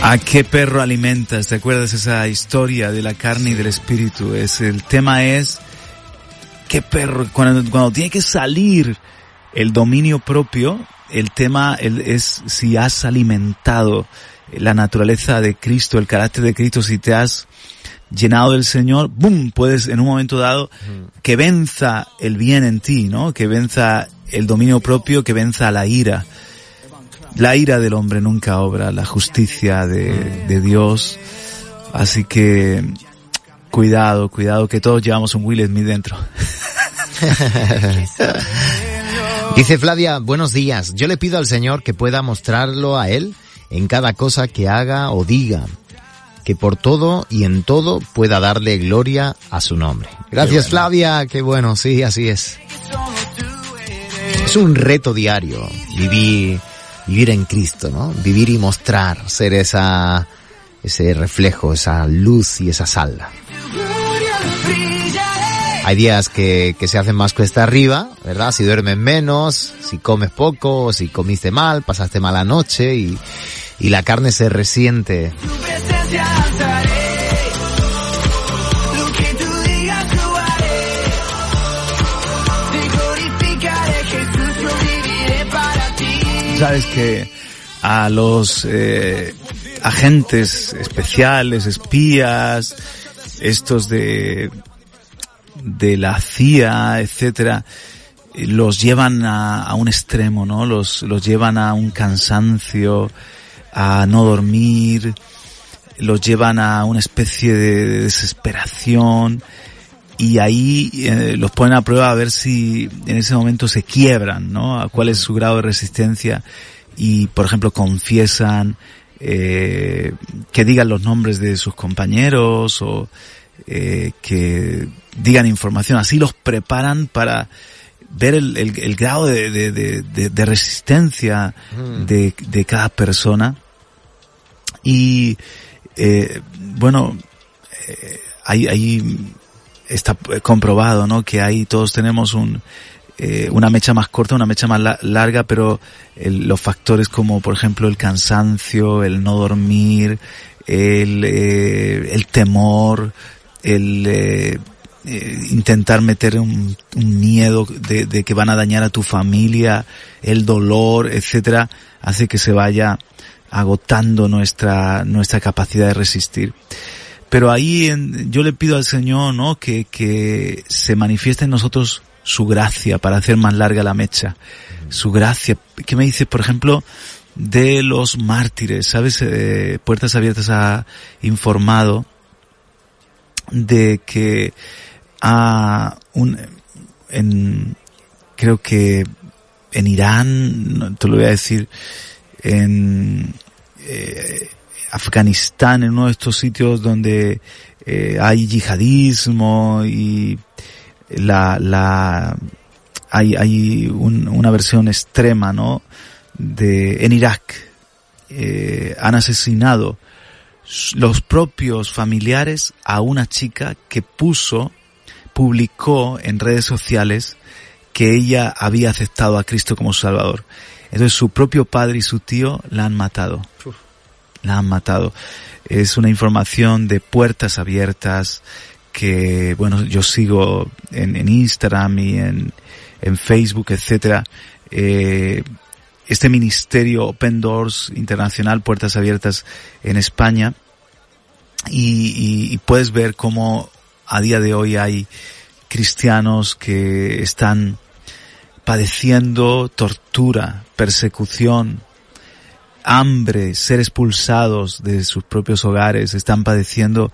¿A qué perro alimentas? ¿Te acuerdas esa historia de la carne y del espíritu? Es el tema es qué perro cuando, tiene que salir el dominio propio, el tema es si has alimentado la naturaleza de Cristo, el carácter de Cristo, si te has llenado del Señor, ¡boom! Puedes en un momento dado que venza el bien en ti, ¿no? Que venza el dominio propio, que venza la ira. La ira del hombre nunca obra, la justicia de, de Dios. Así que cuidado, cuidado, que todos llevamos un Will Smith dentro. <laughs> Dice Flavia, buenos días. Yo le pido al Señor que pueda mostrarlo a Él en cada cosa que haga o diga. Que por todo y en todo pueda darle gloria a su nombre. Gracias Flavia, qué bueno, sí, así es. Es un reto diario vivir, vivir en Cristo, ¿no? Vivir y mostrar, ser esa, ese reflejo, esa luz y esa sal. Hay días que, que se hacen más cuesta arriba, ¿verdad? Si duermes menos, si comes poco, si comiste mal, pasaste mala noche y, y la carne se resiente. Sabes que a los eh, agentes especiales, espías, estos de de la CIA, etcétera, los llevan a, a un extremo, ¿no? Los, los llevan a un cansancio, a no dormir, los llevan a una especie de, de desesperación y ahí eh, los ponen a prueba a ver si en ese momento se quiebran, ¿no? A cuál es su grado de resistencia y, por ejemplo, confiesan eh, que digan los nombres de sus compañeros o eh, que digan información. Así los preparan para ver el, el- el grado de, de- de- de- de resistencia de, de cada persona. Y, eh, bueno, eh, hay, hay, está comprobado, ¿no? Que ahí todos tenemos un, eh, una mecha más corta, una mecha más la- larga, pero el- los factores como, por ejemplo, el cansancio, el no dormir, el, eh, el temor, el, eh, eh, intentar meter un, un miedo de, de que van a dañar a tu familia, el dolor, etcétera, hace que se vaya agotando nuestra, nuestra capacidad de resistir. Pero ahí en- yo le pido al Señor, ¿no? Que, que se manifieste en nosotros su gracia para hacer más larga la mecha. Su gracia. ¿Qué me dice, por ejemplo, de los mártires? ¿Sabes? Eh, Puertas Abiertas ha informado de que a un, en, creo que en Irán, te lo voy a decir, en eh, Afganistán, en uno de estos sitios donde eh, hay yihadismo y la, la, hay, hay un- una versión extrema, ¿no? De, en Irak, eh, han asesinado los propios familiares a una chica que puso, publicó en redes sociales que ella había aceptado a Cristo como Salvador. Entonces su propio padre y su tío la han matado. La han matado. Es una información de puertas abiertas que, bueno, yo sigo en, en Instagram y en, en Facebook, etcétera. Eh, este ministerio Open Doors Internacional, Puertas Abiertas en España, y, y- y puedes ver cómo a día de hoy hay cristianos que están padeciendo tortura, persecución, hambre, ser expulsados de sus propios hogares, están padeciendo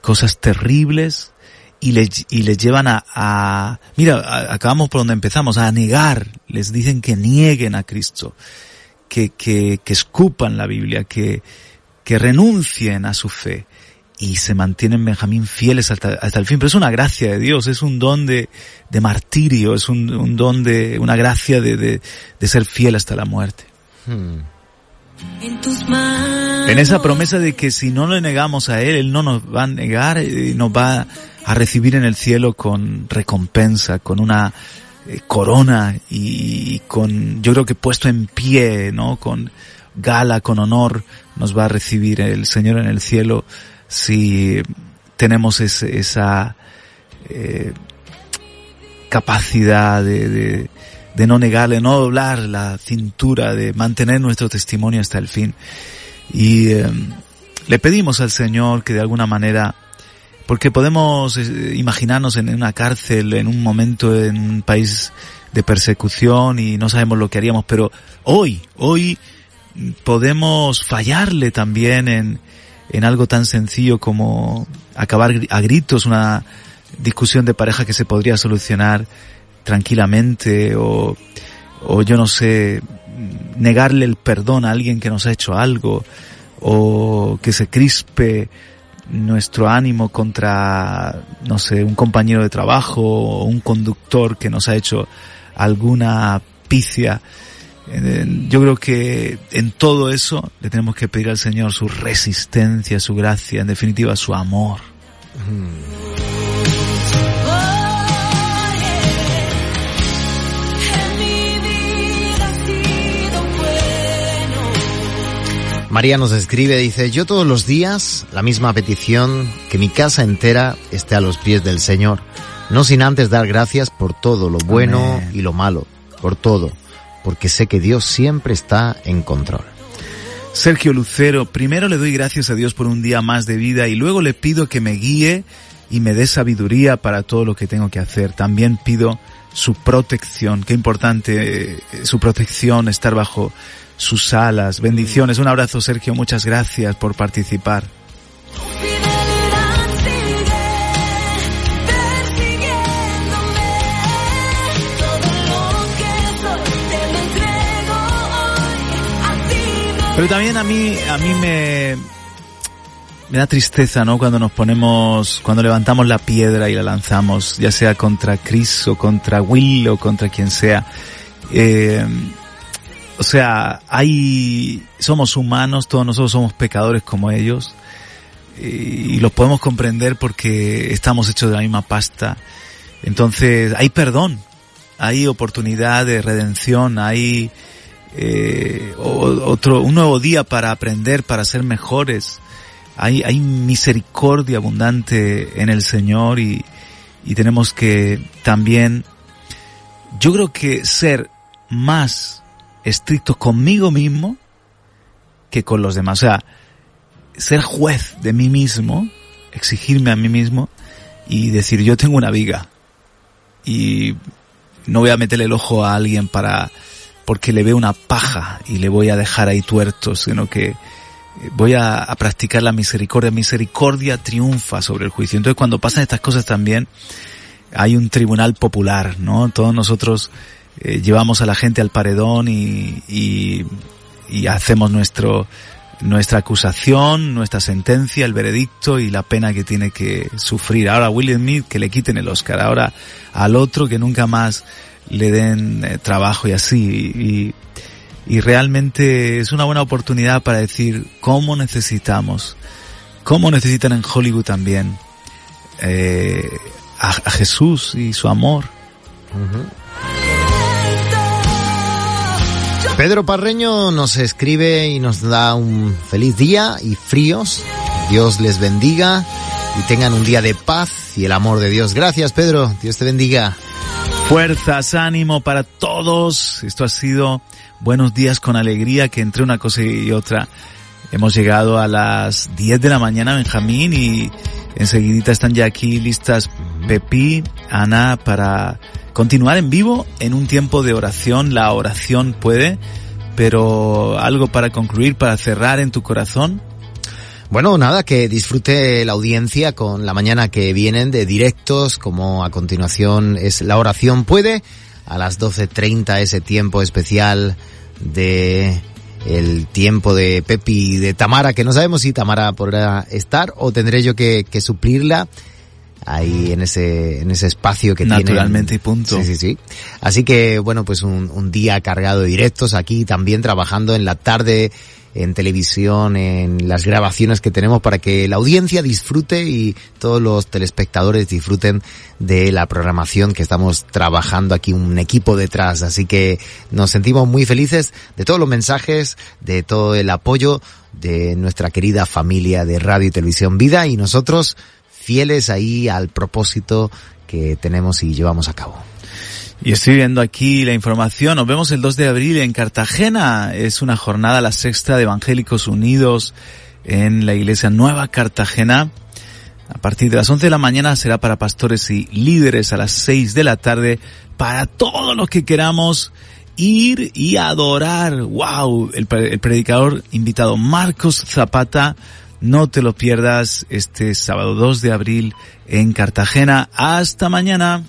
cosas terribles y le, y les llevan a, mira, acabamos por donde empezamos, a negar, les dicen que nieguen a Cristo, que, que, que escupan la Biblia, que, que renuncien a su fe y se mantienen Benjamín fieles hasta, hasta el fin. Pero es una gracia de Dios, es un don de, de martirio, es un, un don de, una gracia de, de, de ser fiel hasta la muerte. En tus manos. En esa promesa de que si no le negamos a Él, Él no nos va a negar, eh, nos va a recibir en el cielo con recompensa, con una eh, corona y, y con, yo creo que puesto en pie, ¿no? Con gala, con honor, nos va a recibir el Señor en el cielo si tenemos esa eh, capacidad de, de, de no negarle, no doblar la cintura, de mantener nuestro testimonio hasta el fin. Y eh, le pedimos al Señor que de alguna manera, porque podemos eh, imaginarnos en una cárcel, en un momento, en un país de persecución y no sabemos lo que haríamos, pero hoy, hoy podemos fallarle también en, en algo tan sencillo como acabar a gritos una discusión de pareja que se podría solucionar tranquilamente o, o yo no sé, negarle el perdón a alguien que nos ha hecho algo o que se crispe nuestro ánimo contra, no sé, un compañero de trabajo o un conductor que nos ha hecho alguna picia. Yo creo que en todo eso le tenemos que pedir al Señor su resistencia, su gracia, en definitiva su amor. María nos escribe, dice, yo todos los días la misma petición, que mi casa entera esté a los pies del Señor, no sin antes dar gracias por todo lo bueno Amén. y lo malo, por todo, porque sé que Dios siempre está en control. Sergio Lucero, primero le doy gracias a Dios por un día más de vida y luego le pido que me guíe y me dé sabiduría para todo lo que tengo que hacer. También pido su protección, qué importante eh, su protección, estar bajo sus alas. Bendiciones, un abrazo Sergio, muchas gracias por participar. Pero también a mí, a mí me, me da tristeza, ¿no? Cuando nos ponemos, cuando levantamos la piedra y la lanzamos, ya sea contra Chris o contra Will o contra quien sea. Eh, o sea, hay, somos humanos, todos nosotros somos pecadores como ellos. Y los podemos comprender porque estamos hechos de la misma pasta. Entonces, hay perdón, hay oportunidad de redención, hay eh, otro, un nuevo día para aprender, para ser mejores. Hay, hay misericordia abundante en el Señor y, y tenemos que también, yo creo que ser más estrictos conmigo mismo que con los demás. O sea, ser juez de mí mismo, exigirme a mí mismo y decir yo tengo una viga y no voy a meterle el ojo a alguien para porque le veo una paja y le voy a dejar ahí tuerto, sino que voy a, a practicar la misericordia. Misericordia triunfa sobre el juicio. Entonces cuando pasan estas cosas también hay un tribunal popular, ¿no? Todos nosotros eh, llevamos a la gente al paredón y, y, y hacemos nuestro nuestra acusación, nuestra sentencia, el veredicto y la pena que tiene que sufrir. Ahora a Will Smith que le quiten el Oscar, ahora al otro que nunca más le den eh, trabajo y así. Y, y realmente es una buena oportunidad para decir cómo necesitamos, cómo necesitan en Hollywood también eh, a, a Jesús y su amor. Pedro Parreño nos escribe y nos da un feliz día y fríos. Dios les bendiga y tengan un día de paz y el amor de Dios. Gracias, Pedro. Dios te bendiga. Fuerzas, ánimo para todos. Esto ha sido buenos días con alegría que entre una cosa y otra hemos llegado a las 10 de la mañana, Benjamín, y enseguidita están ya aquí listas Pepi, Ana, para continuar en vivo en un tiempo de oración. La oración puede, pero algo para concluir, para cerrar en tu corazón. Bueno, nada, que disfrute la audiencia con la mañana que vienen de directos, como a continuación es la oración puede, a las 12.30 ese tiempo especial de el tiempo de Pepi y de Tamara, que no sabemos si Tamara podrá estar o tendré yo que, que suplirla ahí en ese, en ese espacio que tiene. Naturalmente y punto. Sí, sí, sí. Así que, bueno, pues un, un día cargado de directos aquí también trabajando en la tarde en televisión, en las grabaciones que tenemos para que la audiencia disfrute y todos los telespectadores disfruten de la programación que estamos trabajando aquí, un equipo detrás. Así que nos sentimos muy felices de todos los mensajes, de todo el apoyo de nuestra querida familia de Radio y Televisión Vida y nosotros fieles ahí al propósito que tenemos y llevamos a cabo. Y estoy viendo aquí la información. Nos vemos el 2 de abril en Cartagena. Es una jornada, la sexta de Evangélicos Unidos en la iglesia Nueva Cartagena. A partir de las 11 de la mañana será para pastores y líderes a las 6 de la tarde para todos los que queramos ir y adorar. ¡Wow! El, el predicador invitado Marcos Zapata. No te lo pierdas este sábado 2 de abril en Cartagena. Hasta mañana.